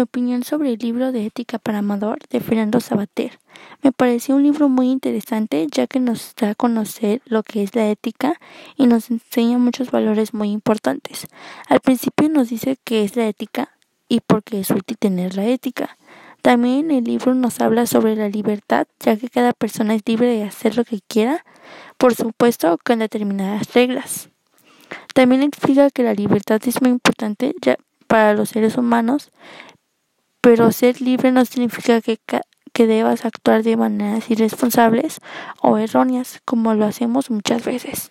Mi opinión sobre el libro de Ética para Amador de Fernando Sabater. Me pareció un libro muy interesante ya que nos da a conocer lo que es la ética y nos enseña muchos valores muy importantes. Al principio nos dice qué es la ética y por qué es útil tener la ética. También el libro nos habla sobre la libertad, ya que cada persona es libre de hacer lo que quiera, por supuesto con determinadas reglas. También explica que la libertad es muy importante ya para los seres humanos, pero ser libre no significa que, que debas actuar de maneras irresponsables o erróneas, como lo hacemos muchas veces.